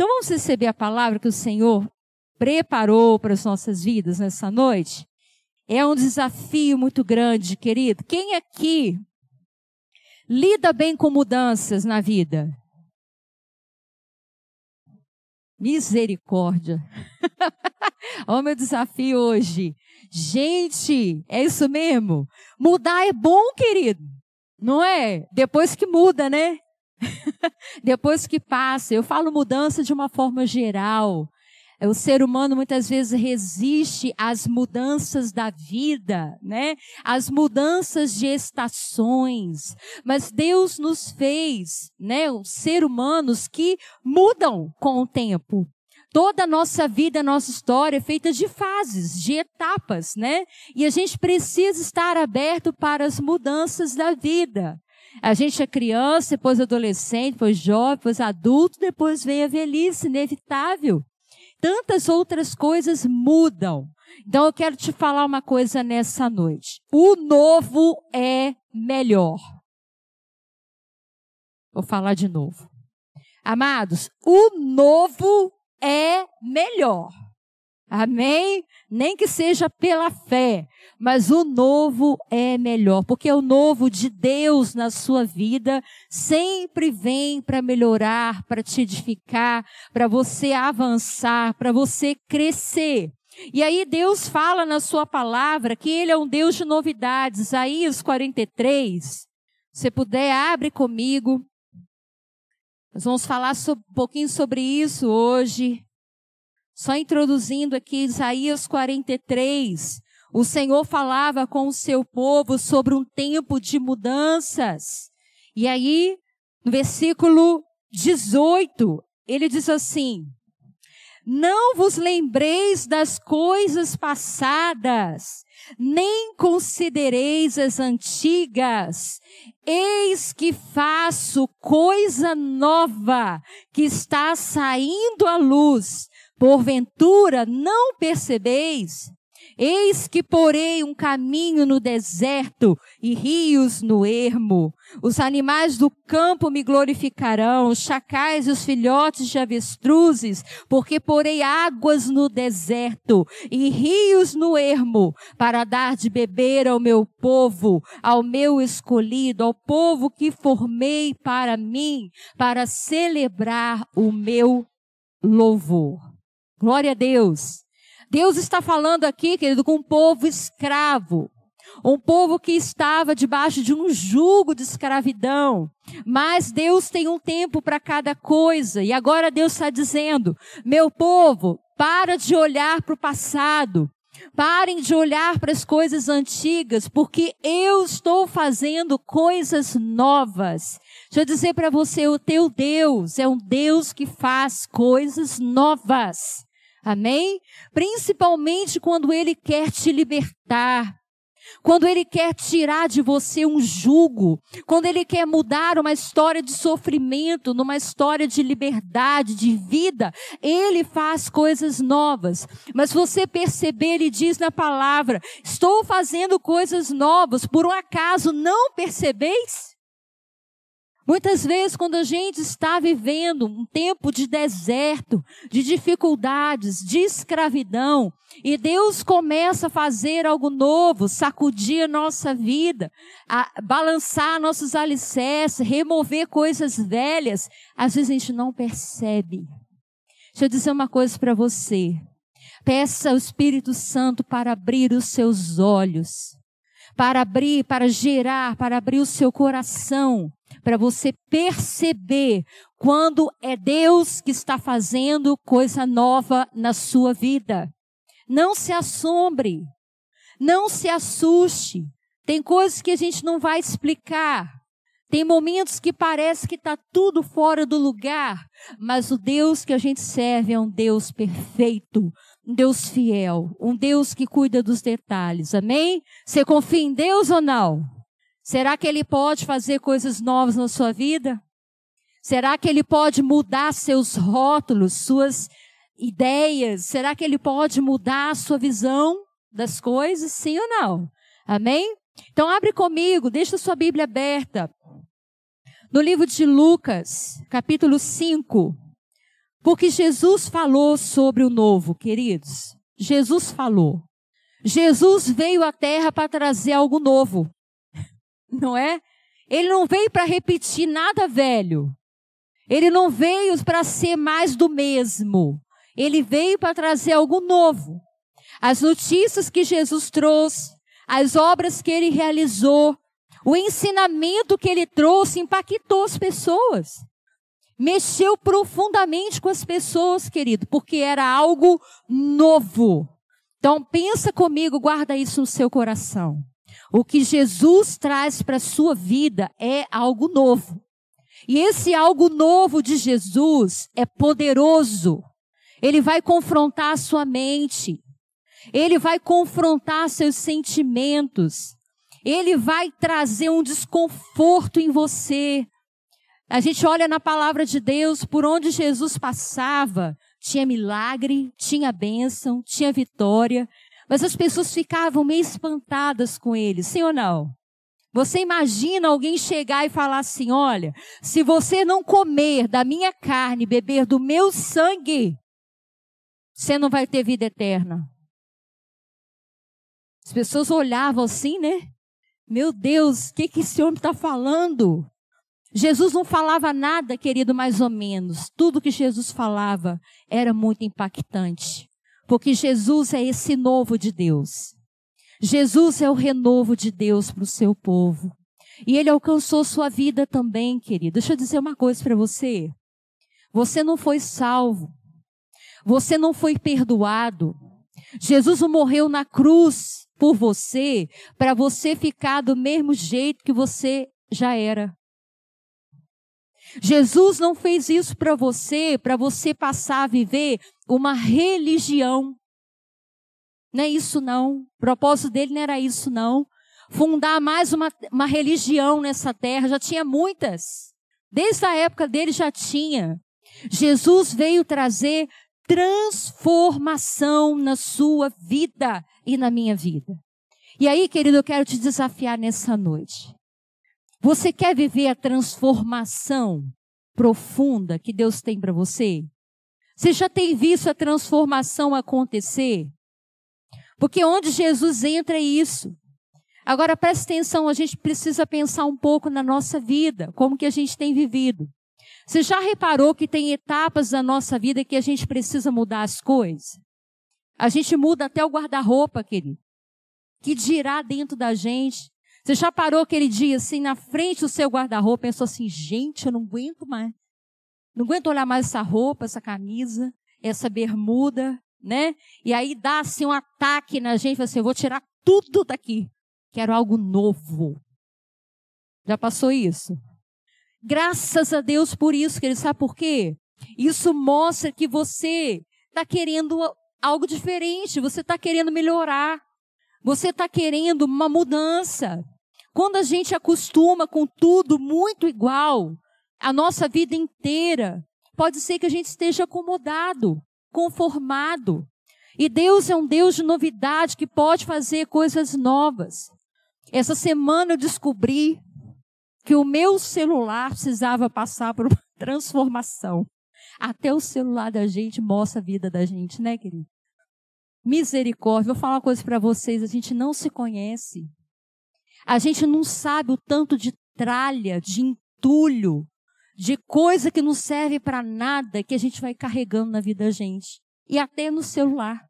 Então vamos receber a palavra que o Senhor preparou para as nossas vidas nessa noite? É um desafio muito grande, querido. Quem aqui lida bem com mudanças na vida? Misericórdia. Olha o meu desafio hoje. Gente, é isso mesmo. Mudar é bom, querido. Não é? Depois que muda, né? Depois que passa. Eu falo mudança de uma forma geral. O ser humano muitas vezes resiste às mudanças da vida, né? Às mudanças de estações. Mas Deus nos fez, né? Ser humanos que mudam com o tempo. Toda a nossa vida, a nossa história é feita de fases, de etapas, né? E a gente precisa estar aberto para as mudanças da vida. A gente é criança, depois adolescente, depois jovem, depois adulto, depois vem a velhice, inevitável tantas outras coisas mudam. Então eu quero te falar uma coisa nessa noite. O novo é melhor. Vou falar de novo. Amados, o novo é melhor. Amém? Nem que seja pela fé, mas o novo é melhor, porque o novo de Deus na sua vida sempre vem para melhorar, para te edificar, para você avançar, para você crescer. E aí Deus fala na sua palavra que ele é um Deus de novidades. Isaías 43. Se puder, abre comigo. Nós vamos falar um pouquinho sobre isso hoje. Só introduzindo aqui Isaías 43. O Senhor falava com o seu povo sobre um tempo de mudanças. E aí, no versículo 18, ele diz assim: Não vos lembreis das coisas passadas, nem considereis as antigas. Eis que faço coisa nova que está saindo à luz. Porventura não percebeis? Eis que porei um caminho no deserto e rios no ermo. Os animais do campo me glorificarão, os chacais e os filhotes de avestruzes, porque porei águas no deserto e rios no ermo, para dar de beber ao meu povo, ao meu escolhido, ao povo que formei para mim, para celebrar o meu louvor. Glória a Deus. Deus está falando aqui, querido, com um povo escravo. Um povo que estava debaixo de um jugo de escravidão. Mas Deus tem um tempo para cada coisa. E agora Deus está dizendo: meu povo, para de olhar para o passado. Parem de olhar para as coisas antigas, porque eu estou fazendo coisas novas. Deixa eu dizer para você, o teu Deus é um Deus que faz coisas novas. Amém? Principalmente quando Ele quer te libertar. Quando Ele quer tirar de você um jugo, quando Ele quer mudar uma história de sofrimento numa história de liberdade, de vida, Ele faz coisas novas. Mas você perceber, Ele diz na palavra: Estou fazendo coisas novas, por um acaso não percebeis? Muitas vezes, quando a gente está vivendo um tempo de deserto, de dificuldades, de escravidão, e Deus começa a fazer algo novo, sacudir a nossa vida, a balançar nossos alicerces, remover coisas velhas, às vezes a gente não percebe. Deixa eu dizer uma coisa para você. Peça ao Espírito Santo para abrir os seus olhos, para abrir, para gerar, para abrir o seu coração para você perceber quando é Deus que está fazendo coisa nova na sua vida. Não se assombre, não se assuste. Tem coisas que a gente não vai explicar. Tem momentos que parece que está tudo fora do lugar, mas o Deus que a gente serve é um Deus perfeito, um Deus fiel, um Deus que cuida dos detalhes. Amém? Você confia em Deus ou não? Será que Ele pode fazer coisas novas na sua vida? Será que Ele pode mudar seus rótulos, suas ideias? Será que Ele pode mudar a sua visão das coisas? Sim ou não? Amém? Então abre comigo, deixa sua Bíblia aberta. No livro de Lucas, capítulo 5. Porque Jesus falou sobre o novo, queridos. Jesus falou. Jesus veio à terra para trazer algo novo. Não é? Ele não veio para repetir nada velho. Ele não veio para ser mais do mesmo. Ele veio para trazer algo novo. As notícias que Jesus trouxe, as obras que ele realizou, o ensinamento que ele trouxe impactou as pessoas. Mexeu profundamente com as pessoas, querido, porque era algo novo. Então pensa comigo, guarda isso no seu coração. O que Jesus traz para a sua vida é algo novo. E esse algo novo de Jesus é poderoso. Ele vai confrontar a sua mente. Ele vai confrontar seus sentimentos. Ele vai trazer um desconforto em você. A gente olha na palavra de Deus, por onde Jesus passava, tinha milagre, tinha bênção, tinha vitória, mas as pessoas ficavam meio espantadas com ele, sim ou não? Você imagina alguém chegar e falar assim: olha, se você não comer da minha carne, beber do meu sangue, você não vai ter vida eterna. As pessoas olhavam assim, né? Meu Deus, o que, que esse homem está falando? Jesus não falava nada, querido, mais ou menos. Tudo que Jesus falava era muito impactante. Porque Jesus é esse novo de Deus. Jesus é o renovo de Deus para o seu povo. E ele alcançou sua vida também, querido. Deixa eu dizer uma coisa para você. Você não foi salvo. Você não foi perdoado. Jesus morreu na cruz por você, para você ficar do mesmo jeito que você já era. Jesus não fez isso para você, para você passar a viver uma religião. Não é isso não. O propósito dele não era isso não. Fundar mais uma, uma religião nessa terra, já tinha muitas. Desde a época dele já tinha. Jesus veio trazer transformação na sua vida e na minha vida. E aí, querido, eu quero te desafiar nessa noite. Você quer viver a transformação profunda que Deus tem para você? Você já tem visto a transformação acontecer? Porque onde Jesus entra é isso. Agora preste atenção, a gente precisa pensar um pouco na nossa vida, como que a gente tem vivido. Você já reparou que tem etapas da nossa vida que a gente precisa mudar as coisas? A gente muda até o guarda-roupa, querido. Que dirá dentro da gente? Você já parou aquele dia assim, na frente do seu guarda-roupa, pensou assim, gente, eu não aguento mais. Não aguento olhar mais essa roupa, essa camisa, essa bermuda, né? E aí dá assim um ataque na gente, assim, vou tirar tudo daqui. Quero algo novo. Já passou isso? Graças a Deus por isso, querido. Sabe por quê? Isso mostra que você está querendo algo diferente, você está querendo melhorar, você está querendo uma mudança. Quando a gente acostuma com tudo muito igual, a nossa vida inteira, pode ser que a gente esteja acomodado conformado. E Deus é um Deus de novidade que pode fazer coisas novas. Essa semana eu descobri que o meu celular precisava passar por uma transformação. Até o celular da gente mostra a vida da gente, né, querido? Misericórdia. Vou falar uma coisa para vocês: a gente não se conhece. A gente não sabe o tanto de tralha, de entulho, de coisa que não serve para nada que a gente vai carregando na vida da gente. E até no celular.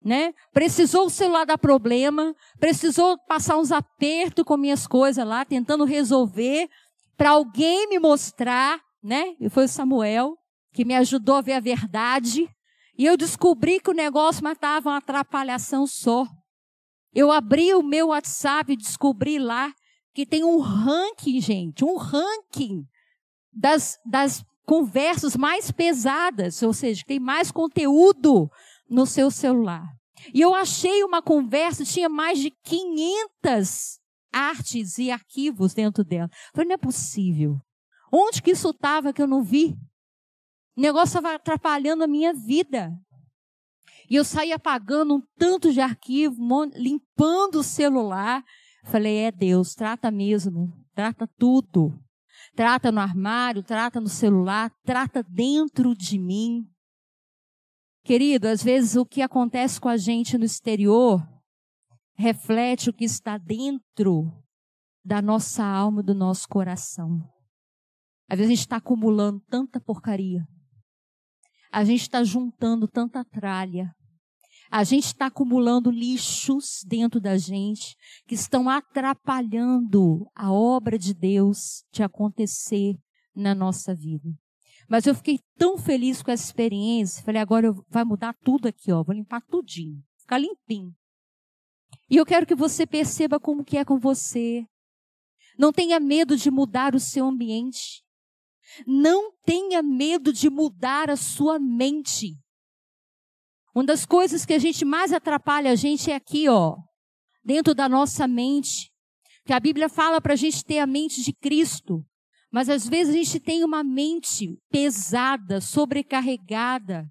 Né? Precisou o celular dar problema, precisou passar uns apertos com minhas coisas lá, tentando resolver, para alguém me mostrar, né? E foi o Samuel que me ajudou a ver a verdade. E eu descobri que o negócio matava uma atrapalhação só. Eu abri o meu WhatsApp e descobri lá que tem um ranking, gente, um ranking das, das conversas mais pesadas, ou seja, tem mais conteúdo no seu celular. E eu achei uma conversa, tinha mais de 500 artes e arquivos dentro dela. Falei, não é possível. Onde que isso estava que eu não vi? O negócio estava atrapalhando a minha vida. E eu saí apagando um tanto de arquivo, limpando o celular. Falei, é Deus, trata mesmo, trata tudo. Trata no armário, trata no celular, trata dentro de mim. Querido, às vezes o que acontece com a gente no exterior reflete o que está dentro da nossa alma, do nosso coração. Às vezes a gente está acumulando tanta porcaria. A gente está juntando tanta tralha. A gente está acumulando lixos dentro da gente que estão atrapalhando a obra de Deus de acontecer na nossa vida. Mas eu fiquei tão feliz com essa experiência. Falei, agora eu, vai mudar tudo aqui, ó. Vou limpar tudinho. Ficar limpinho. E eu quero que você perceba como que é com você. Não tenha medo de mudar o seu ambiente. Não tenha medo de mudar a sua mente. Uma das coisas que a gente mais atrapalha a gente é aqui, ó, dentro da nossa mente. Que a Bíblia fala para a gente ter a mente de Cristo. Mas às vezes a gente tem uma mente pesada, sobrecarregada,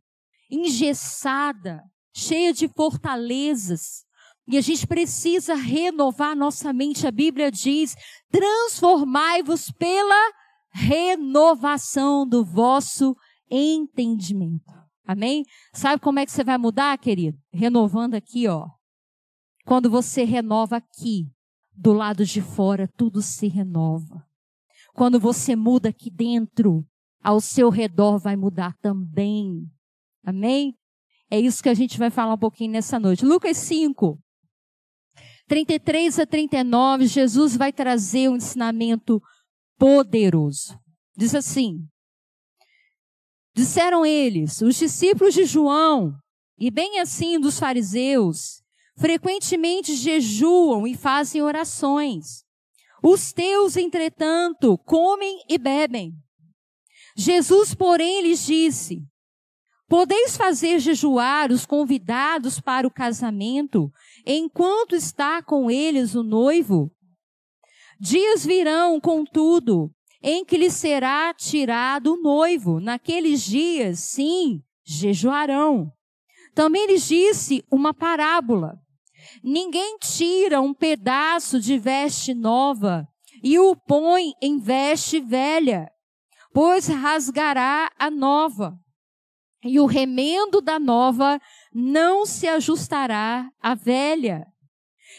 engessada, cheia de fortalezas. E a gente precisa renovar nossa mente. A Bíblia diz: transformai-vos pela renovação do vosso entendimento. Amém? Sabe como é que você vai mudar, querido? Renovando aqui, ó. Quando você renova aqui, do lado de fora, tudo se renova. Quando você muda aqui dentro, ao seu redor vai mudar também. Amém? É isso que a gente vai falar um pouquinho nessa noite. Lucas 5, 33 a 39, Jesus vai trazer um ensinamento poderoso. Diz assim: Disseram eles, os discípulos de João, e bem assim dos fariseus, frequentemente jejuam e fazem orações. Os teus, entretanto, comem e bebem. Jesus, porém, lhes disse: Podeis fazer jejuar os convidados para o casamento, enquanto está com eles o noivo? Dias virão, contudo, em que lhe será tirado o noivo. Naqueles dias, sim, jejuarão. Também lhes disse uma parábola. Ninguém tira um pedaço de veste nova e o põe em veste velha, pois rasgará a nova. E o remendo da nova não se ajustará à velha.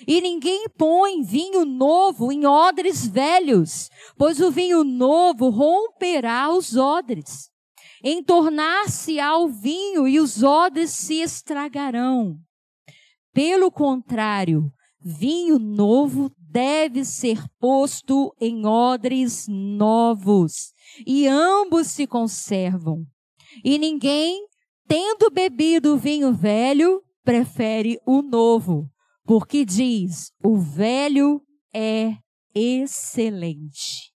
E ninguém põe vinho novo em odres velhos, pois o vinho novo romperá os odres. Entornar-se ao vinho e os odres se estragarão. Pelo contrário, vinho novo deve ser posto em odres novos, e ambos se conservam. E ninguém, tendo bebido o vinho velho, prefere o novo, porque diz: o velho é excelente.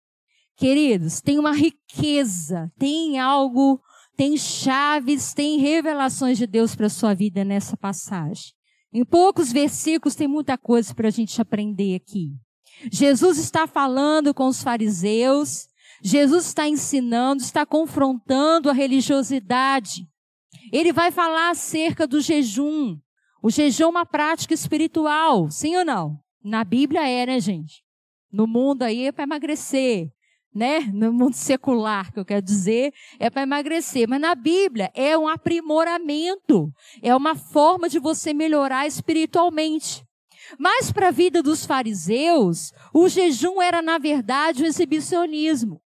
Queridos, tem uma riqueza, tem algo, tem chaves, tem revelações de Deus para a sua vida nessa passagem. Em poucos versículos tem muita coisa para a gente aprender aqui. Jesus está falando com os fariseus, Jesus está ensinando, está confrontando a religiosidade. Ele vai falar acerca do jejum. O jejum é uma prática espiritual, sim ou não? Na Bíblia é, né, gente? No mundo aí é para emagrecer né? No mundo secular, que eu quero dizer, é para emagrecer. Mas na Bíblia é um aprimoramento, é uma forma de você melhorar espiritualmente. Mas para a vida dos fariseus, o jejum era, na verdade, um exibicionismo.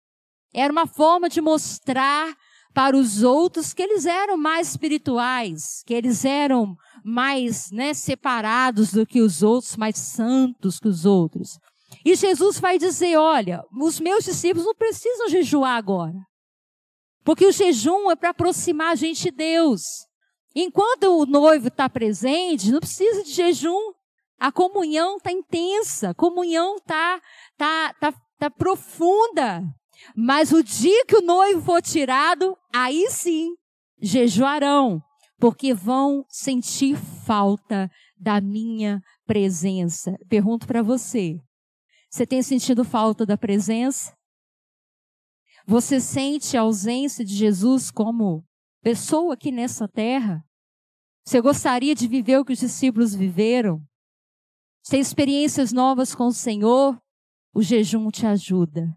Era uma forma de mostrar para os outros que eles eram mais espirituais, que eles eram mais né, separados do que os outros, mais santos que os outros. E Jesus vai dizer: olha, os meus discípulos não precisam jejuar agora. Porque o jejum é para aproximar a gente de Deus. Enquanto o noivo está presente, não precisa de jejum. A comunhão está intensa, a comunhão está tá, tá, tá profunda. Mas o dia que o noivo for tirado, aí sim, jejuarão, porque vão sentir falta da minha presença. Pergunto para você: você tem sentido falta da presença? Você sente a ausência de Jesus como pessoa aqui nessa terra? Você gostaria de viver o que os discípulos viveram? Tem experiências novas com o Senhor? O jejum te ajuda.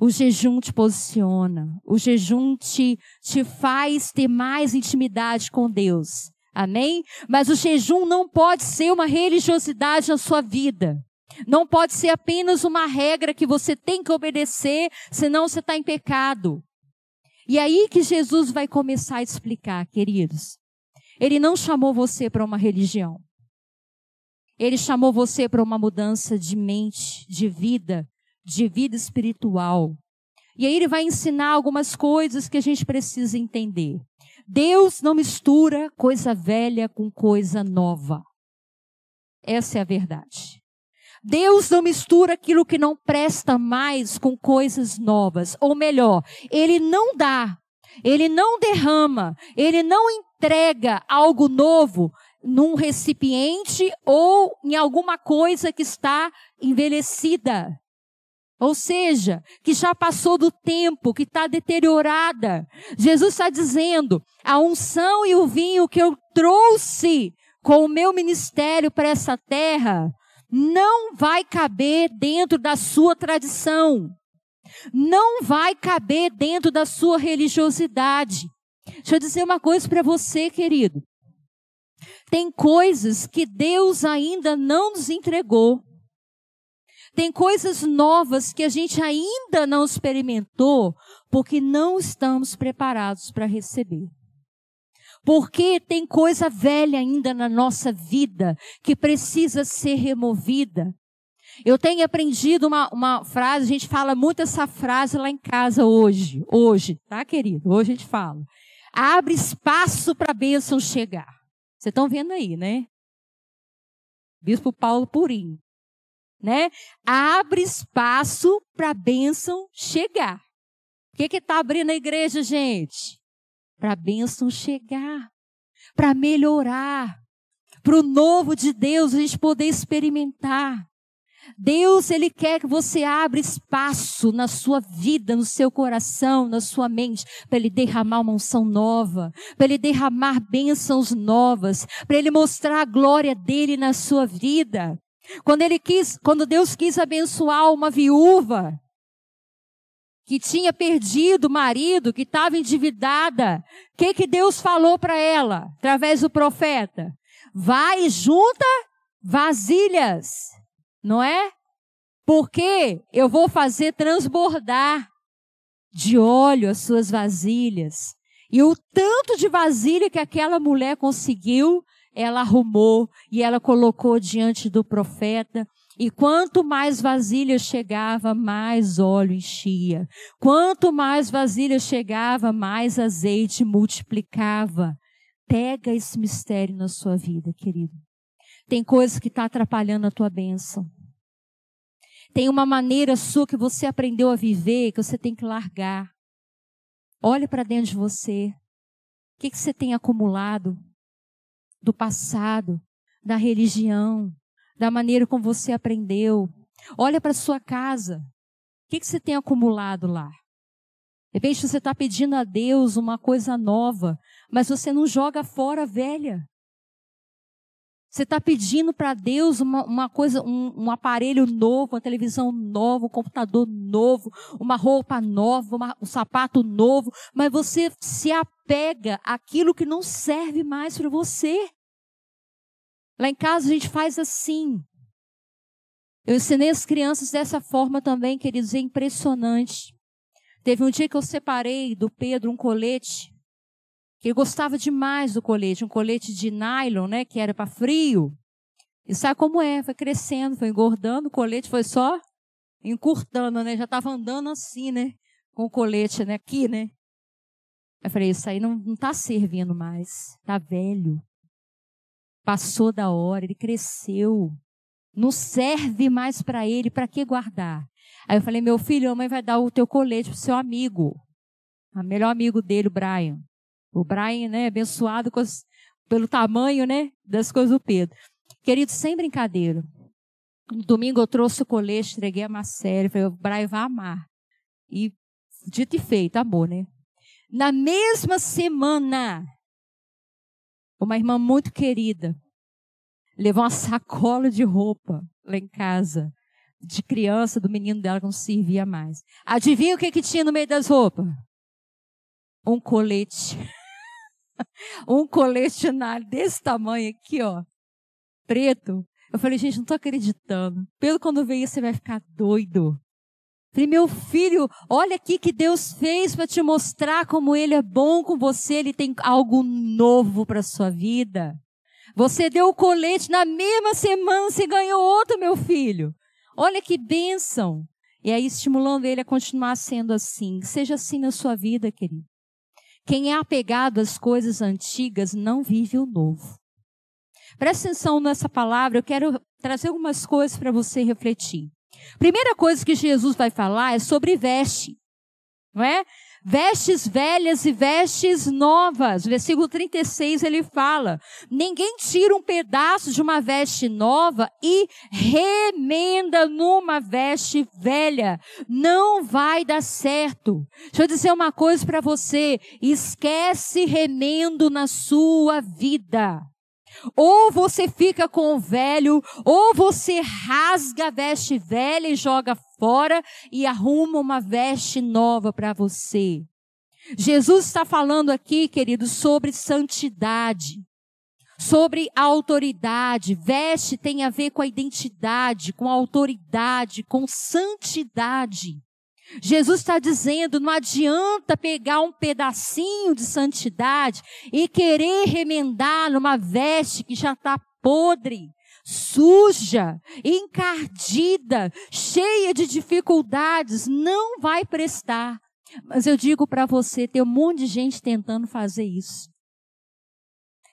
O jejum te posiciona. O jejum te, te faz ter mais intimidade com Deus. Amém? Mas o jejum não pode ser uma religiosidade na sua vida. Não pode ser apenas uma regra que você tem que obedecer, senão você está em pecado. E aí que Jesus vai começar a explicar, queridos. Ele não chamou você para uma religião. Ele chamou você para uma mudança de mente, de vida, de vida espiritual. E aí ele vai ensinar algumas coisas que a gente precisa entender. Deus não mistura coisa velha com coisa nova. Essa é a verdade. Deus não mistura aquilo que não presta mais com coisas novas. Ou melhor, Ele não dá, Ele não derrama, Ele não entrega algo novo num recipiente ou em alguma coisa que está envelhecida. Ou seja, que já passou do tempo, que está deteriorada. Jesus está dizendo: a unção e o vinho que eu trouxe com o meu ministério para essa terra não vai caber dentro da sua tradição, não vai caber dentro da sua religiosidade. Deixa eu dizer uma coisa para você, querido. Tem coisas que Deus ainda não nos entregou. Tem coisas novas que a gente ainda não experimentou, porque não estamos preparados para receber. Porque tem coisa velha ainda na nossa vida que precisa ser removida. Eu tenho aprendido uma, uma frase, a gente fala muito essa frase lá em casa hoje. Hoje, tá, querido? Hoje a gente fala. Abre espaço para a bênção chegar. Vocês estão vendo aí, né? Bispo Paulo Purim. Né? Abre espaço para a bênção chegar. O que está abrindo a igreja, gente? para a bênção chegar, para melhorar, para o novo de Deus a gente poder experimentar. Deus, Ele quer que você abra espaço na sua vida, no seu coração, na sua mente, para Ele derramar uma unção nova, para Ele derramar bênçãos novas, para Ele mostrar a glória dEle na sua vida. Quando Ele quis, quando Deus quis abençoar uma viúva, que tinha perdido o marido, que estava endividada. O que, que Deus falou para ela, através do profeta? Vai junta vasilhas, não é? Porque eu vou fazer transbordar de óleo as suas vasilhas. E o tanto de vasilha que aquela mulher conseguiu, ela arrumou e ela colocou diante do profeta. E quanto mais vasilha chegava, mais óleo enchia. Quanto mais vasilha chegava, mais azeite multiplicava. Pega esse mistério na sua vida, querido. Tem coisa que está atrapalhando a tua bênção. Tem uma maneira sua que você aprendeu a viver que você tem que largar. Olha para dentro de você. O que, que você tem acumulado do passado, da religião, da maneira como você aprendeu. Olha para sua casa. O que, que você tem acumulado lá? De repente você está pedindo a Deus uma coisa nova, mas você não joga fora a velha. Você está pedindo para Deus uma, uma coisa, um, um, aparelho novo, uma televisão nova, um computador novo, uma roupa nova, uma, um sapato novo, mas você se apega àquilo que não serve mais para você. Lá em casa a gente faz assim. Eu ensinei as crianças dessa forma também, queridos, é impressionante. Teve um dia que eu separei do Pedro um colete, ele gostava demais do colete, um colete de nylon, né, que era para frio. E sabe como é? Foi crescendo, foi engordando, o colete foi só encurtando, né? Já estava andando assim, né? Com o colete, né? Aqui, né? Eu falei, isso aí não, não tá servindo mais. Tá velho. Passou da hora, ele cresceu. Não serve mais para ele, para que guardar? Aí eu falei, meu filho, a mãe vai dar o teu colete pro seu amigo. O melhor amigo dele, o Brian. O Brian, né, abençoado os, pelo tamanho, né, das coisas do Pedro. Querido, sem brincadeira. No domingo eu trouxe o colete, entreguei a Marcele, falei, o Brian vai amar. E dito e feito, amor, né? Na mesma semana, uma irmã muito querida levou uma sacola de roupa lá em casa de criança do menino dela que não servia mais. Adivinha o que, que tinha no meio das roupas? Um colete. um colete desse tamanho aqui, ó. Preto. Eu falei, gente, não tô acreditando. Pelo quando ver isso, você vai ficar doido. Falei, meu filho, olha aqui que Deus fez para te mostrar como Ele é bom com você. Ele tem algo novo para sua vida. Você deu o colete na mesma semana, você ganhou outro, meu filho. Olha que bênção. E aí estimulando ele a continuar sendo assim. Seja assim na sua vida, querido. Quem é apegado às coisas antigas não vive o novo. Presta atenção nessa palavra, eu quero trazer algumas coisas para você refletir. Primeira coisa que Jesus vai falar é sobre veste, não é? Vestes velhas e vestes novas. Versículo 36 ele fala: Ninguém tira um pedaço de uma veste nova e remenda numa veste velha. Não vai dar certo. Deixa eu dizer uma coisa para você: esquece remendo na sua vida. Ou você fica com o velho, ou você rasga a veste velha e joga fora e arruma uma veste nova para você. Jesus está falando aqui, querido, sobre santidade, sobre autoridade. Veste tem a ver com a identidade, com a autoridade, com santidade. Jesus está dizendo: não adianta pegar um pedacinho de santidade e querer remendar numa veste que já está podre, suja, encardida, cheia de dificuldades. Não vai prestar. Mas eu digo para você: tem um monte de gente tentando fazer isso.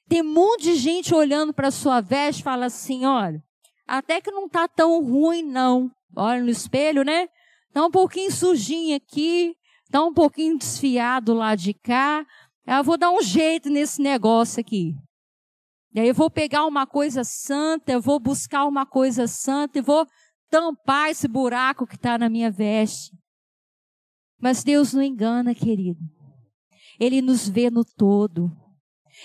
Tem um monte de gente olhando para a sua veste e fala assim: olha, até que não está tão ruim, não. Olha no espelho, né? Está um pouquinho sujinho aqui, está um pouquinho desfiado lá de cá. Eu vou dar um jeito nesse negócio aqui. E aí eu vou pegar uma coisa santa, eu vou buscar uma coisa santa e vou tampar esse buraco que está na minha veste. Mas Deus não engana, querido. Ele nos vê no todo.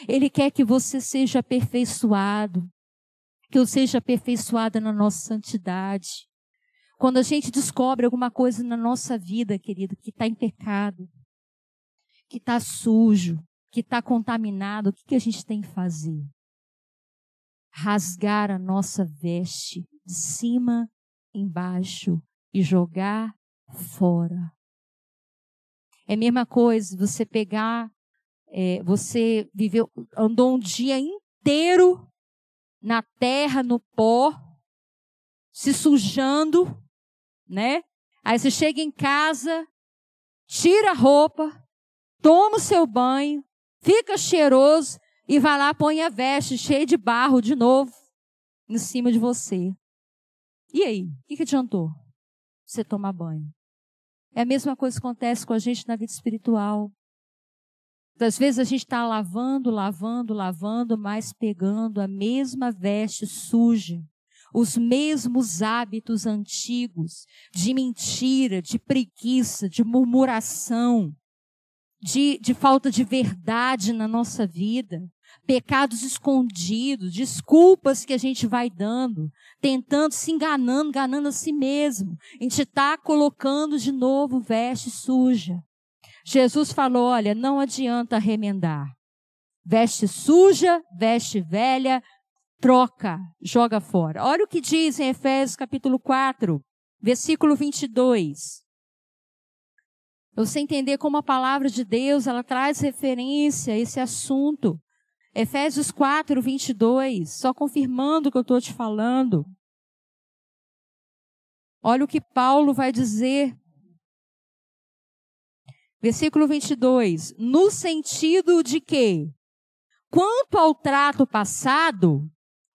Ele quer que você seja aperfeiçoado, que eu seja aperfeiçoada na nossa santidade. Quando a gente descobre alguma coisa na nossa vida, querido, que está em pecado, que está sujo, que está contaminado, o que, que a gente tem que fazer? Rasgar a nossa veste de cima embaixo e jogar fora. É a mesma coisa você pegar, é, você viveu, andou um dia inteiro na terra, no pó, se sujando, né? Aí você chega em casa, tira a roupa, toma o seu banho, fica cheiroso e vai lá, põe a veste cheia de barro de novo em cima de você. E aí? O que, que adiantou? Você tomar banho. É a mesma coisa que acontece com a gente na vida espiritual. Às vezes a gente está lavando, lavando, lavando, mas pegando a mesma veste suja os mesmos hábitos antigos de mentira, de preguiça, de murmuração, de, de falta de verdade na nossa vida, pecados escondidos, desculpas que a gente vai dando, tentando se enganando, enganando a si mesmo. A gente está colocando de novo veste suja. Jesus falou: olha, não adianta remendar. Veste suja, veste velha, troca, joga fora. Olha o que diz em Efésios capítulo 4, versículo 22. Você entender como a palavra de Deus, ela traz referência a esse assunto. Efésios 4, 22, só confirmando o que eu estou te falando. Olha o que Paulo vai dizer. Versículo 22. No sentido de que, quanto ao trato passado,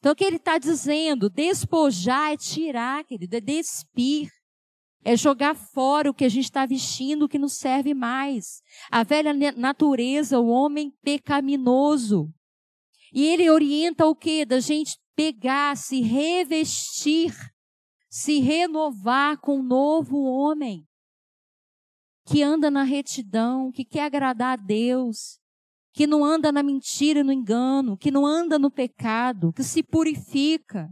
Então, o que ele está dizendo? Despojar é tirar, querido, é despir. É jogar fora o que a gente está vestindo, que não serve mais. A velha natureza, o homem pecaminoso. E ele orienta o que? Da gente pegar, se revestir, se renovar com um novo homem. Que anda na retidão, que quer agradar a Deus, que não anda na mentira e no engano, que não anda no pecado, que se purifica.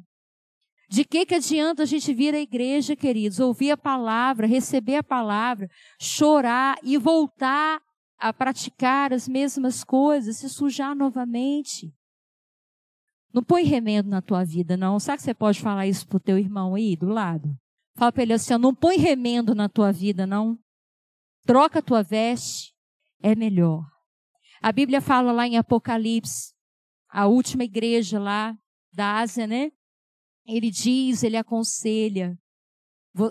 De que que adianta a gente vir à igreja, queridos, ouvir a palavra, receber a palavra, chorar e voltar a praticar as mesmas coisas, se sujar novamente? Não põe remendo na tua vida, não. Sabe que você pode falar isso pro teu irmão aí do lado? Fala para ele assim, não põe remendo na tua vida, não. Troca a tua veste, é melhor. A Bíblia fala lá em Apocalipse, a última igreja lá da Ásia, né? Ele diz, ele aconselha,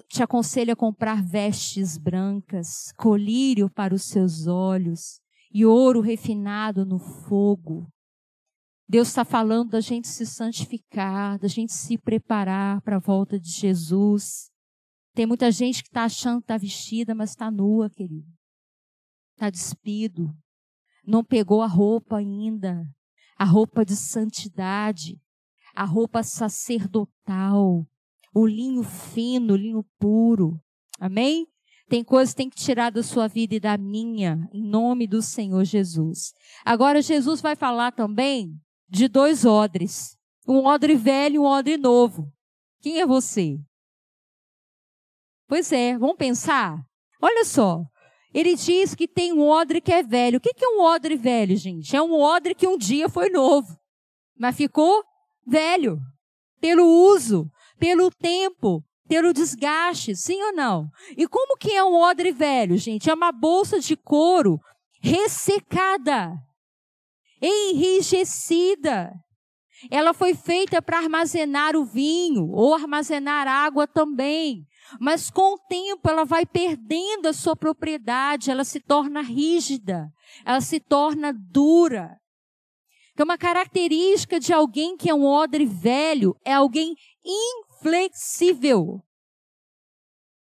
te aconselha a comprar vestes brancas, colírio para os seus olhos e ouro refinado no fogo. Deus está falando da gente se santificar, da gente se preparar para a volta de Jesus. Tem muita gente que está achando que está vestida, mas está nua, querido. Está despido. Não pegou a roupa ainda. A roupa de santidade a roupa sacerdotal, o linho fino, o linho puro. Amém? Tem coisas que tem que tirar da sua vida e da minha, em nome do Senhor Jesus. Agora, Jesus vai falar também de dois odres: um odre velho e um odre novo. Quem é você? Pois é, vamos pensar? Olha só, ele diz que tem um odre que é velho. O que é um odre velho, gente? É um odre que um dia foi novo, mas ficou velho, pelo uso, pelo tempo, pelo desgaste, sim ou não? E como que é um odre velho, gente? É uma bolsa de couro ressecada, enrijecida. Ela foi feita para armazenar o vinho ou armazenar água também. Mas com o tempo ela vai perdendo a sua propriedade, ela se torna rígida, ela se torna dura que uma característica de alguém que é um odre velho é alguém inflexível.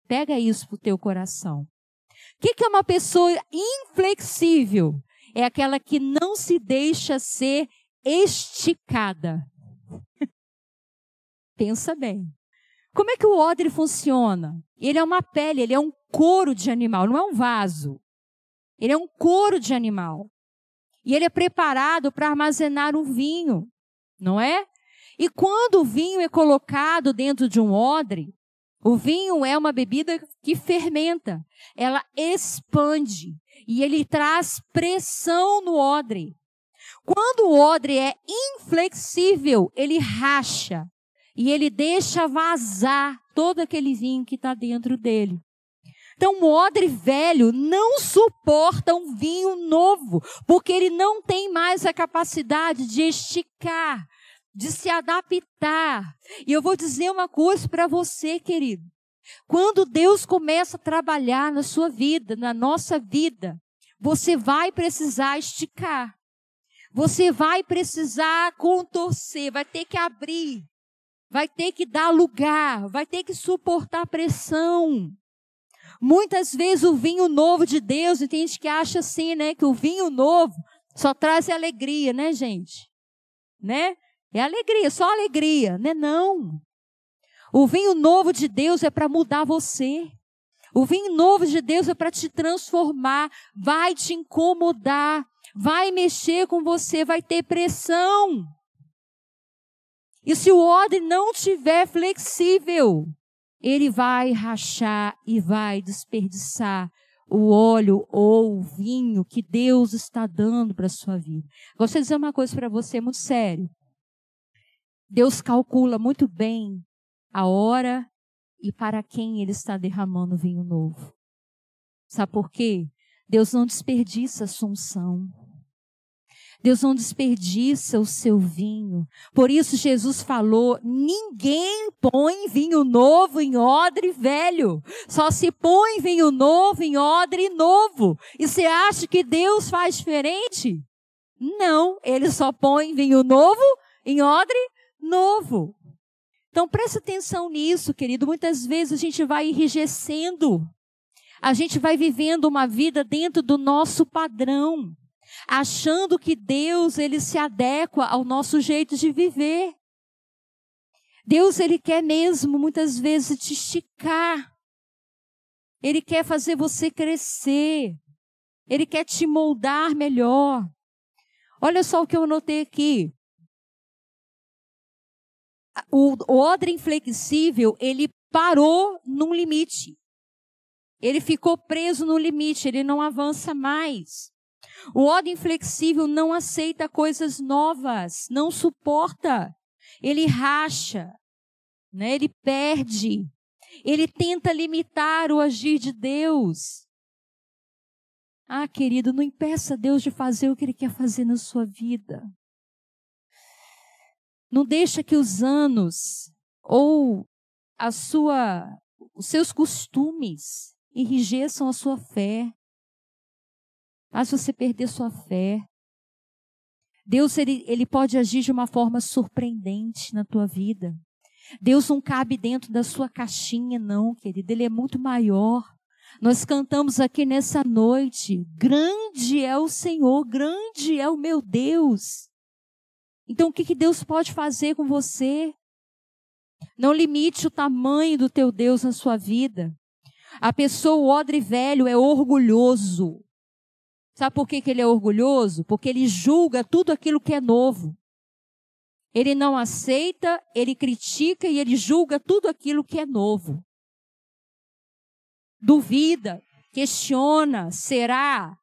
Pega isso pro teu coração. O que, que é uma pessoa inflexível? É aquela que não se deixa ser esticada. Pensa bem. Como é que o odre funciona? Ele é uma pele, ele é um couro de animal, não é um vaso. Ele é um couro de animal. E ele é preparado para armazenar um vinho, não é? E quando o vinho é colocado dentro de um odre, o vinho é uma bebida que fermenta, ela expande e ele traz pressão no odre. Quando o odre é inflexível, ele racha e ele deixa vazar todo aquele vinho que está dentro dele. Então, um odre velho não suporta um vinho novo, porque ele não tem mais a capacidade de esticar, de se adaptar. E eu vou dizer uma coisa para você, querido. Quando Deus começa a trabalhar na sua vida, na nossa vida, você vai precisar esticar. Você vai precisar contorcer, vai ter que abrir, vai ter que dar lugar, vai ter que suportar pressão. Muitas vezes o vinho novo de Deus, e tem gente que acha assim, né, que o vinho novo só traz alegria, né, gente? Né? É alegria, só alegria, né? Não. O vinho novo de Deus é para mudar você. O vinho novo de Deus é para te transformar, vai te incomodar, vai mexer com você, vai ter pressão. E se o odre não tiver flexível, ele vai rachar e vai desperdiçar o óleo ou o vinho que Deus está dando para a sua vida. Vou dizer uma coisa para você muito sério. Deus calcula muito bem a hora e para quem ele está derramando vinho novo. Sabe por quê? Deus não desperdiça a unção. Deus não desperdiça o seu vinho. Por isso Jesus falou: ninguém põe vinho novo em odre velho. Só se põe vinho novo em odre novo. E você acha que Deus faz diferente? Não, ele só põe vinho novo em odre novo. Então preste atenção nisso, querido. Muitas vezes a gente vai enrijecendo. A gente vai vivendo uma vida dentro do nosso padrão, achando que Deus ele se adequa ao nosso jeito de viver. Deus ele quer mesmo muitas vezes te esticar. Ele quer fazer você crescer. Ele quer te moldar melhor. Olha só o que eu anotei aqui. O, o odre inflexível, ele parou num limite. Ele ficou preso no limite, ele não avança mais. O odre inflexível não aceita coisas novas, não suporta. Ele racha, né? ele perde. Ele tenta limitar o agir de Deus. Ah, querido, não impeça Deus de fazer o que Ele quer fazer na sua vida. Não deixa que os anos ou a sua, os seus costumes enrijeçam a sua fé. Faz você perder sua fé. Deus ele, ele pode agir de uma forma surpreendente na tua vida. Deus não cabe dentro da sua caixinha, não, querido. Ele é muito maior. Nós cantamos aqui nessa noite: grande é o Senhor, grande é o meu Deus. Então, o que, que Deus pode fazer com você? Não limite o tamanho do teu Deus na sua vida. A pessoa, o odre velho, é orgulhoso. Sabe por que, que ele é orgulhoso? Porque ele julga tudo aquilo que é novo. Ele não aceita, ele critica e ele julga tudo aquilo que é novo. Duvida, questiona, será?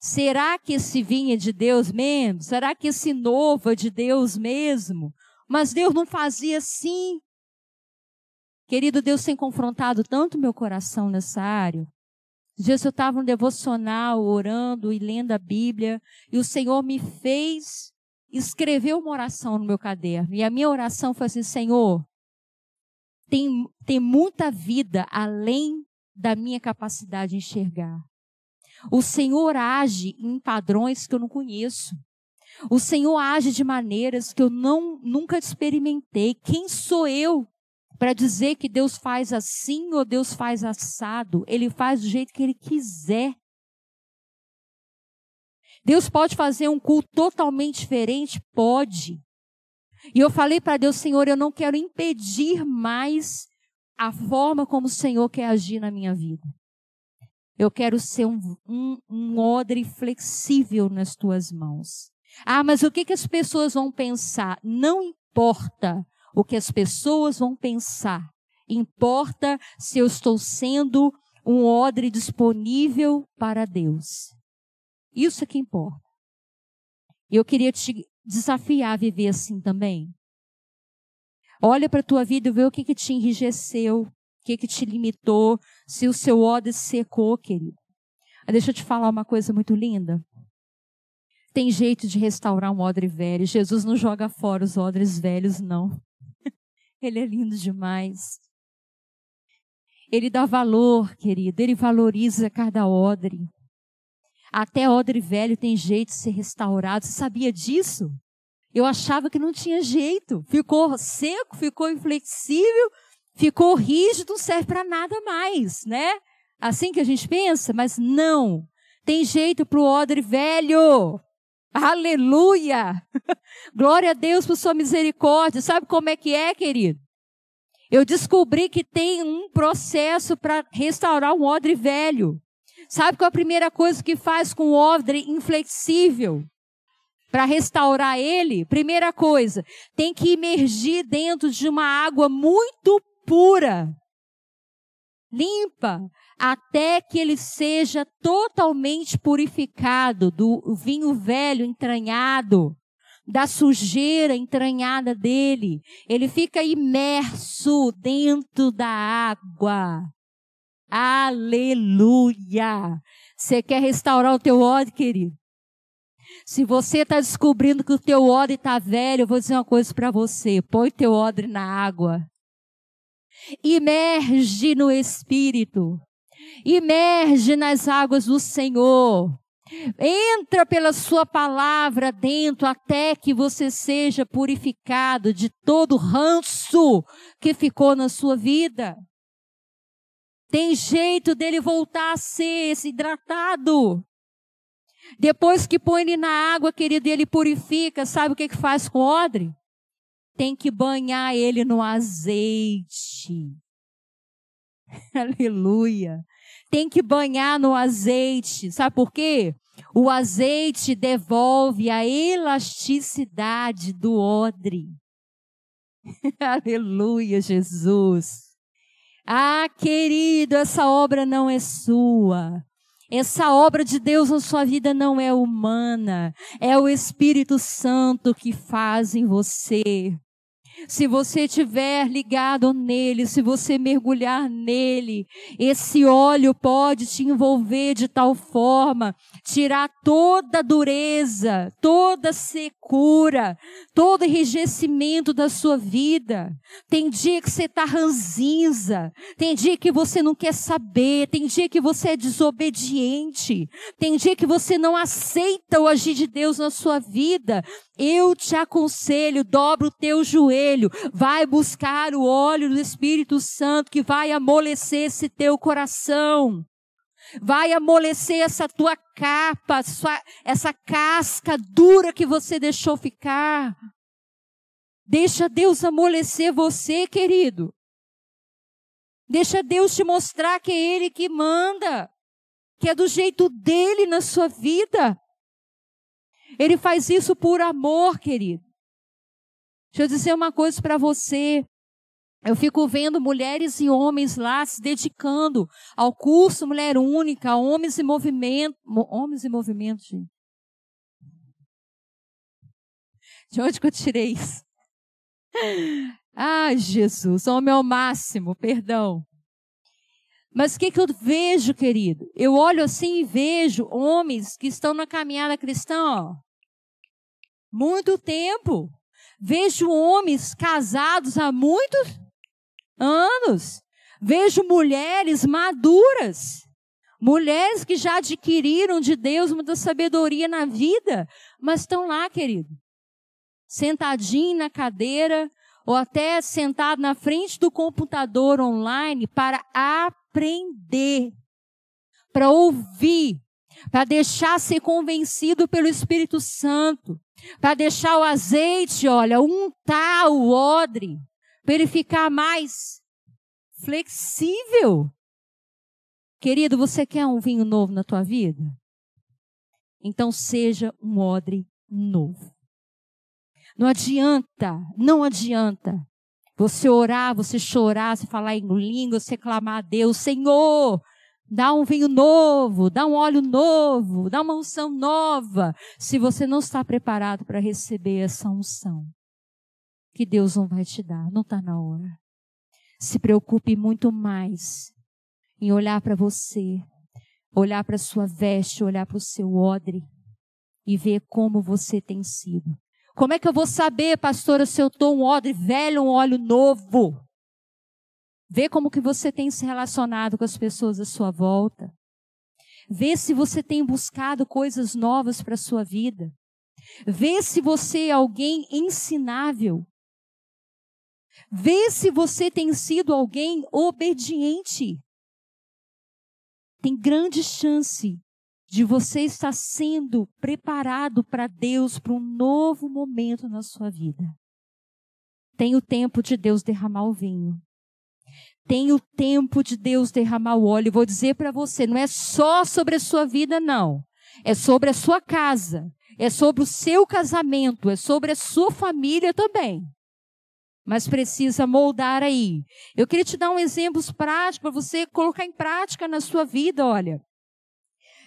Será que esse vinho é de Deus mesmo? Será que esse novo é de Deus mesmo? Mas Deus não fazia assim. Querido, Deus tem confrontado tanto meu coração nessa área. Dias eu estava no devocional, orando e lendo a Bíblia, e o Senhor me fez escrever uma oração no meu caderno. E a minha oração foi assim: Senhor, tem, tem muita vida além da minha capacidade de enxergar. O Senhor age em padrões que eu não conheço. O Senhor age de maneiras que eu não nunca experimentei. Quem sou eu para dizer que Deus faz assim ou Deus faz assado? Ele faz do jeito que ele quiser. Deus pode fazer um culto totalmente diferente? Pode. E eu falei para Deus, Senhor, eu não quero impedir mais a forma como o Senhor quer agir na minha vida. Eu quero ser um, um, um odre flexível nas tuas mãos. Ah, mas o que, que as pessoas vão pensar? Não importa o que as pessoas vão pensar. Importa se eu estou sendo um odre disponível para Deus. Isso é que importa. Eu queria te desafiar a viver assim também. Olha para a tua vida e vê o que, que te enrijeceu, o que, que te limitou, se o seu ódio secou, querido. Deixa eu te falar uma coisa muito linda. Tem jeito de restaurar um odre velho. Jesus não joga fora os odres velhos, não. Ele é lindo demais. Ele dá valor, querido. Ele valoriza cada odre. Até odre velho tem jeito de ser restaurado. Você sabia disso? Eu achava que não tinha jeito. Ficou seco, ficou inflexível, ficou rígido, não serve para nada mais, né? Assim que a gente pensa, mas não. Tem jeito para o odre velho. Aleluia! Glória a Deus por sua misericórdia. Sabe como é que é, querido? Eu descobri que tem um processo para restaurar um odre velho. Sabe qual é a primeira coisa que faz com o odre inflexível? para restaurar ele, primeira coisa, tem que imergir dentro de uma água muito pura, limpa, até que ele seja totalmente purificado do vinho velho entranhado, da sujeira entranhada dele. Ele fica imerso dentro da água. Aleluia! Você quer restaurar o teu ódio, querido? Se você está descobrindo que o teu odre está velho, eu vou dizer uma coisa para você. Põe teu odre na água. Imerge no Espírito. Imerge nas águas do Senhor. Entra pela sua palavra dentro até que você seja purificado de todo ranço que ficou na sua vida. Tem jeito dele voltar a ser esse hidratado. Depois que põe ele na água, querido, ele purifica. Sabe o que, que faz com o odre? Tem que banhar ele no azeite. Aleluia tem que banhar no azeite. Sabe por quê? O azeite devolve a elasticidade do odre. Aleluia, Jesus. Ah, querido, essa obra não é sua. Essa obra de Deus na sua vida não é humana, é o Espírito Santo que faz em você. Se você estiver ligado nele, se você mergulhar nele, esse óleo pode te envolver de tal forma, tirar toda a dureza, toda secura, todo enrijecimento da sua vida. Tem dia que você está ranzinza, tem dia que você não quer saber, tem dia que você é desobediente, tem dia que você não aceita o agir de Deus na sua vida, eu te aconselho, dobra o teu joelho, vai buscar o óleo do Espírito Santo que vai amolecer esse teu coração. Vai amolecer essa tua capa, essa casca dura que você deixou ficar. Deixa Deus amolecer você, querido. Deixa Deus te mostrar que é Ele que manda, que é do jeito dele na sua vida. Ele faz isso por amor, querido. Deixa eu dizer uma coisa para você. Eu fico vendo mulheres e homens lá se dedicando ao curso Mulher Única, Homens em Movimento. Homens em Movimento, gente. De onde que eu tirei isso? Ai, Jesus, homem ao máximo, perdão. Mas o que, que eu vejo, querido? Eu olho assim e vejo homens que estão na caminhada cristã, ó, muito tempo. Vejo homens casados há muitos anos. Vejo mulheres maduras. Mulheres que já adquiriram de Deus muita sabedoria na vida, mas estão lá, querido. Sentadinho na cadeira, ou até sentado na frente do computador online para aprender, para ouvir, para deixar ser convencido pelo Espírito Santo, para deixar o azeite, olha, untar o odre, para ele ficar mais flexível. Querido, você quer um vinho novo na tua vida? Então seja um odre novo. Não adianta, não adianta você orar, você chorar, você falar em língua, você clamar a Deus, Senhor, dá um vinho novo, dá um óleo novo, dá uma unção nova, se você não está preparado para receber essa unção, que Deus não vai te dar, não está na hora. Se preocupe muito mais em olhar para você, olhar para sua veste, olhar para o seu odre e ver como você tem sido. Como é que eu vou saber, pastora, se eu estou um odre velho ou um óleo novo? Vê como que você tem se relacionado com as pessoas à sua volta. Vê se você tem buscado coisas novas para a sua vida. Vê se você é alguém ensinável. Vê se você tem sido alguém obediente. Tem grande chance de você estar sendo preparado para Deus para um novo momento na sua vida. Tem o tempo de Deus derramar o vinho. Tem o tempo de Deus derramar o óleo. Vou dizer para você, não é só sobre a sua vida, não. É sobre a sua casa. É sobre o seu casamento. É sobre a sua família também. Mas precisa moldar aí. Eu queria te dar um exemplo prático para você colocar em prática na sua vida, olha.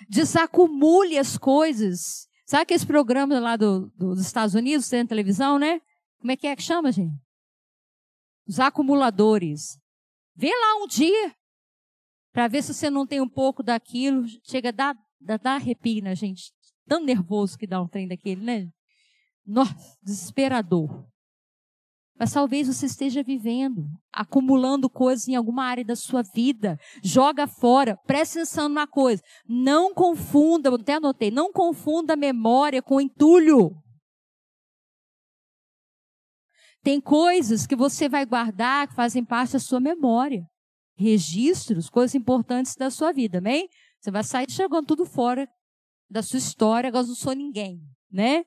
Desacumule as coisas. Sabe aqueles programas lá do, do, dos Estados Unidos, tem na televisão, né? Como é que é que chama, gente? Os acumuladores. Vê lá um dia, para ver se você não tem um pouco daquilo. Chega a dar, arrepio na gente. Tão nervoso que dá um trem daquele, né? Nossa, desesperador. Mas talvez você esteja vivendo, acumulando coisas em alguma área da sua vida. Joga fora. Presta atenção numa coisa. Não confunda, até anotei, não confunda memória com entulho. Tem coisas que você vai guardar que fazem parte da sua memória. Registros, coisas importantes da sua vida, amém? Você vai sair jogando tudo fora da sua história, agora não sou ninguém, né?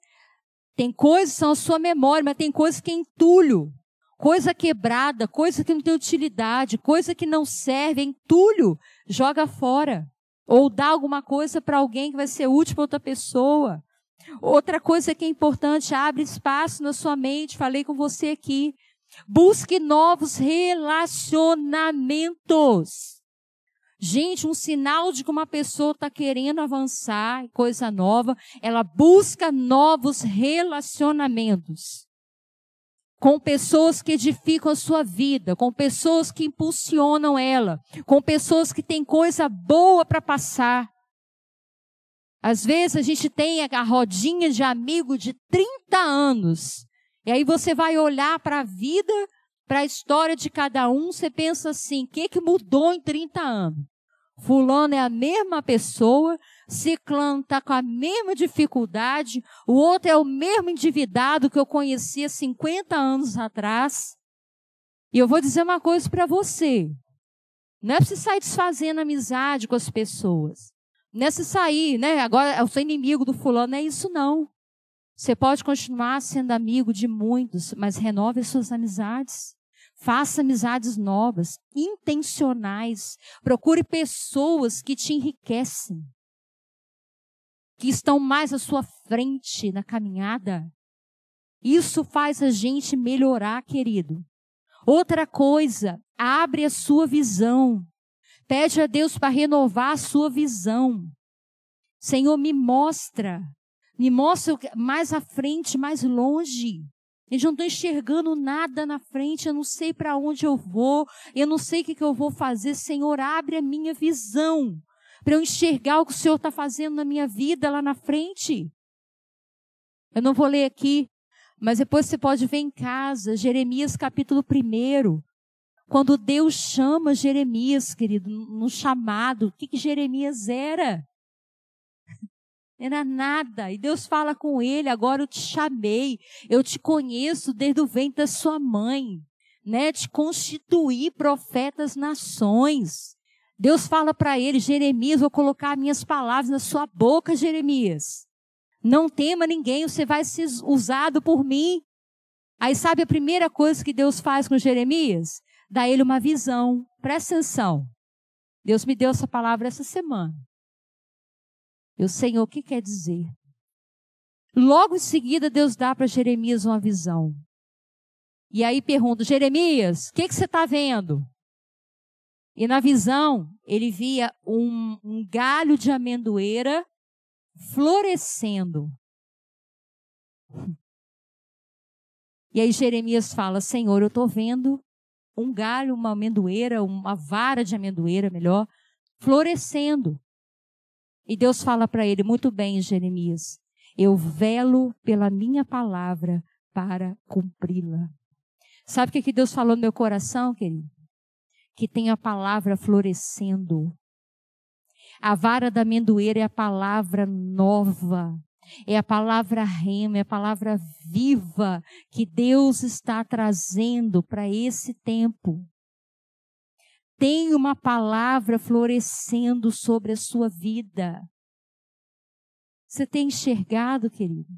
Tem coisas que são a sua memória, mas tem coisas que é entulho. Coisa quebrada, coisa que não tem utilidade, coisa que não serve, é entulho. Joga fora. Ou dá alguma coisa para alguém que vai ser útil para outra pessoa. Outra coisa que é importante, abre espaço na sua mente. Falei com você aqui. Busque novos relacionamentos. Gente, um sinal de que uma pessoa está querendo avançar, coisa nova, ela busca novos relacionamentos. Com pessoas que edificam a sua vida, com pessoas que impulsionam ela, com pessoas que têm coisa boa para passar. Às vezes a gente tem a rodinha de amigo de 30 anos. E aí você vai olhar para a vida, para a história de cada um, você pensa assim: o que, que mudou em 30 anos? Fulano é a mesma pessoa, Ciclano está com a mesma dificuldade, o outro é o mesmo endividado que eu conhecia 50 anos atrás. E eu vou dizer uma coisa para você. Não é para você sair desfazendo amizade com as pessoas. Não é sair, né? Agora eu sou inimigo do fulano, não é isso não. Você pode continuar sendo amigo de muitos, mas renove as suas amizades. Faça amizades novas, intencionais. Procure pessoas que te enriquecem, que estão mais à sua frente na caminhada. Isso faz a gente melhorar, querido. Outra coisa, abre a sua visão. Pede a Deus para renovar a sua visão. Senhor, me mostra. Me mostra mais à frente, mais longe. Eu não estou enxergando nada na frente, eu não sei para onde eu vou, eu não sei o que, que eu vou fazer. Senhor, abre a minha visão para eu enxergar o que o Senhor está fazendo na minha vida lá na frente. Eu não vou ler aqui, mas depois você pode ver em casa, Jeremias capítulo 1. Quando Deus chama Jeremias, querido, no chamado, o que, que Jeremias era? era nada. E Deus fala com ele: agora eu te chamei, eu te conheço desde o ventre da sua mãe, né? Te constituí profetas nações. Deus fala para ele: Jeremias, vou colocar minhas palavras na sua boca, Jeremias. Não tema ninguém, você vai ser usado por mim. Aí sabe a primeira coisa que Deus faz com Jeremias? Dá ele uma visão. Presta atenção. Deus me deu essa palavra essa semana. Eu, Senhor, o que quer dizer? Logo em seguida, Deus dá para Jeremias uma visão. E aí pergunta, Jeremias, o que, que você está vendo? E na visão, ele via um, um galho de amendoeira florescendo. E aí Jeremias fala: Senhor, eu estou vendo um galho, uma amendoeira, uma vara de amendoeira, melhor, florescendo. E Deus fala para ele: Muito bem, Jeremias, eu velo pela minha palavra para cumpri-la. Sabe o que, que Deus falou no meu coração, querido? Que tem a palavra florescendo. A vara da amendoeira é a palavra nova. É a palavra rema, é a palavra viva que Deus está trazendo para esse tempo tem uma palavra florescendo sobre a sua vida. Você tem enxergado, querido?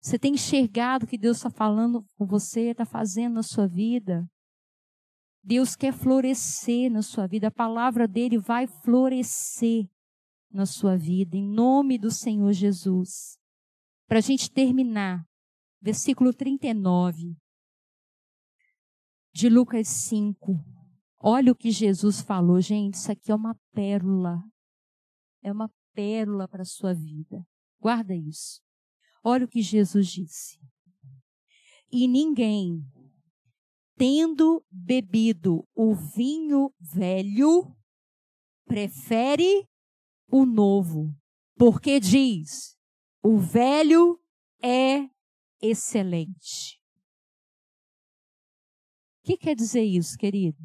Você tem enxergado que Deus está falando com você, está fazendo na sua vida? Deus quer florescer na sua vida, a palavra dele vai florescer na sua vida, em nome do Senhor Jesus. Para a gente terminar, versículo 39 de Lucas 5. Olha o que Jesus falou, gente, isso aqui é uma pérola. É uma pérola para a sua vida. Guarda isso. Olha o que Jesus disse. E ninguém, tendo bebido o vinho velho, prefere o novo, porque diz: o velho é excelente. O que quer dizer isso, querido?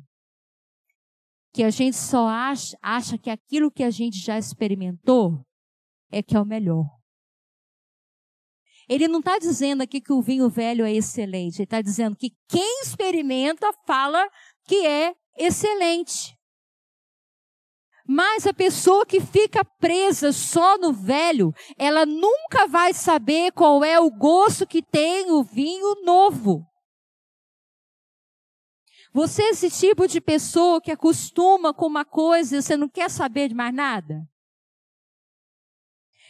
Que a gente só acha, acha que aquilo que a gente já experimentou é que é o melhor. Ele não está dizendo aqui que o vinho velho é excelente, ele está dizendo que quem experimenta fala que é excelente. Mas a pessoa que fica presa só no velho, ela nunca vai saber qual é o gosto que tem o vinho novo. Você é esse tipo de pessoa que acostuma com uma coisa e você não quer saber de mais nada?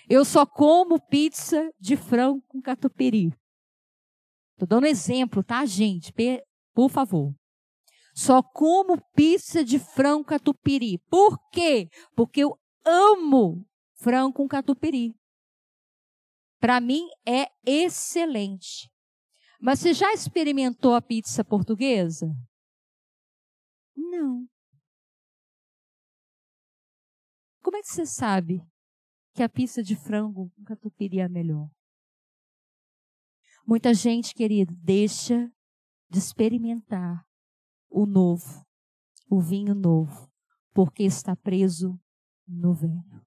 Eu só como pizza de frango com catupiry. Estou dando exemplo, tá, gente? Por favor. Só como pizza de frango catupiry. Por quê? Porque eu amo frango com catupiry. Para mim é excelente. Mas você já experimentou a pizza portuguesa? Não. Como é que você sabe que a pizza de frango com catupiry é melhor? Muita gente, querido, deixa de experimentar o novo, o vinho novo, porque está preso no velho.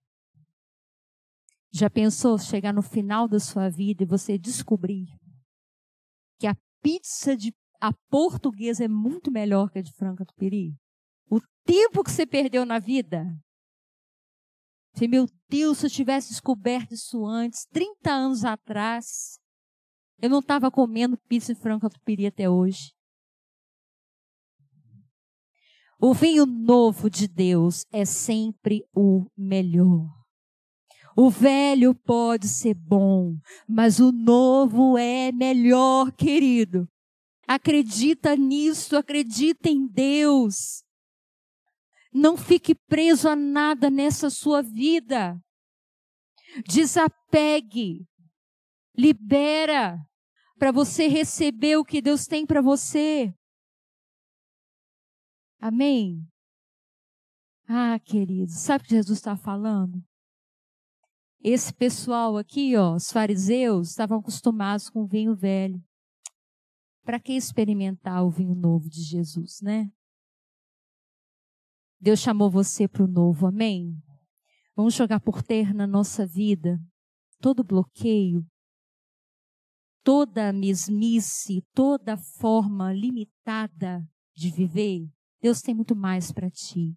Já pensou chegar no final da sua vida e você descobrir que a pizza de a portuguesa é muito melhor que a de franca tupiri? O tempo que você perdeu na vida. Se, meu Deus, se eu tivesse descoberto isso antes, 30 anos atrás, eu não estava comendo pizza de franca tupiri até hoje. O vinho novo de Deus é sempre o melhor. O velho pode ser bom, mas o novo é melhor, querido. Acredita nisso, acredita em Deus. Não fique preso a nada nessa sua vida. Desapegue. Libera para você receber o que Deus tem para você. Amém? Ah, queridos, sabe o que Jesus está falando? Esse pessoal aqui, ó, os fariseus, estavam acostumados com o vinho velho. Para que experimentar o vinho novo de Jesus, né? Deus chamou você para o novo, amém? Vamos jogar por terra na nossa vida todo bloqueio, toda mesmice, toda forma limitada de viver. Deus tem muito mais para ti.